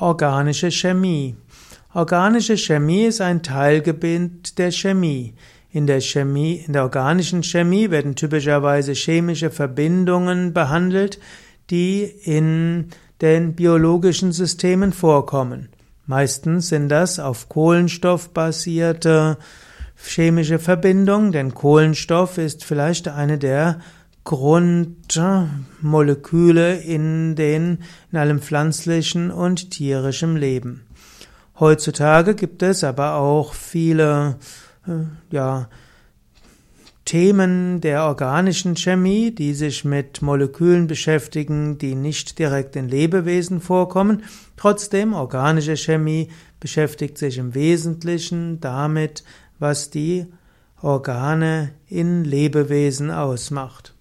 Organische Chemie. Organische Chemie ist ein Teilgebiet der Chemie. In der Chemie, in der organischen Chemie werden typischerweise chemische Verbindungen behandelt, die in den biologischen Systemen vorkommen. Meistens sind das auf Kohlenstoff basierte chemische Verbindungen, denn Kohlenstoff ist vielleicht eine der Grundmoleküle in den, in allem pflanzlichen und tierischem Leben. Heutzutage gibt es aber auch viele, äh, ja, Themen der organischen Chemie, die sich mit Molekülen beschäftigen, die nicht direkt in Lebewesen vorkommen. Trotzdem, organische Chemie beschäftigt sich im Wesentlichen damit, was die Organe in Lebewesen ausmacht.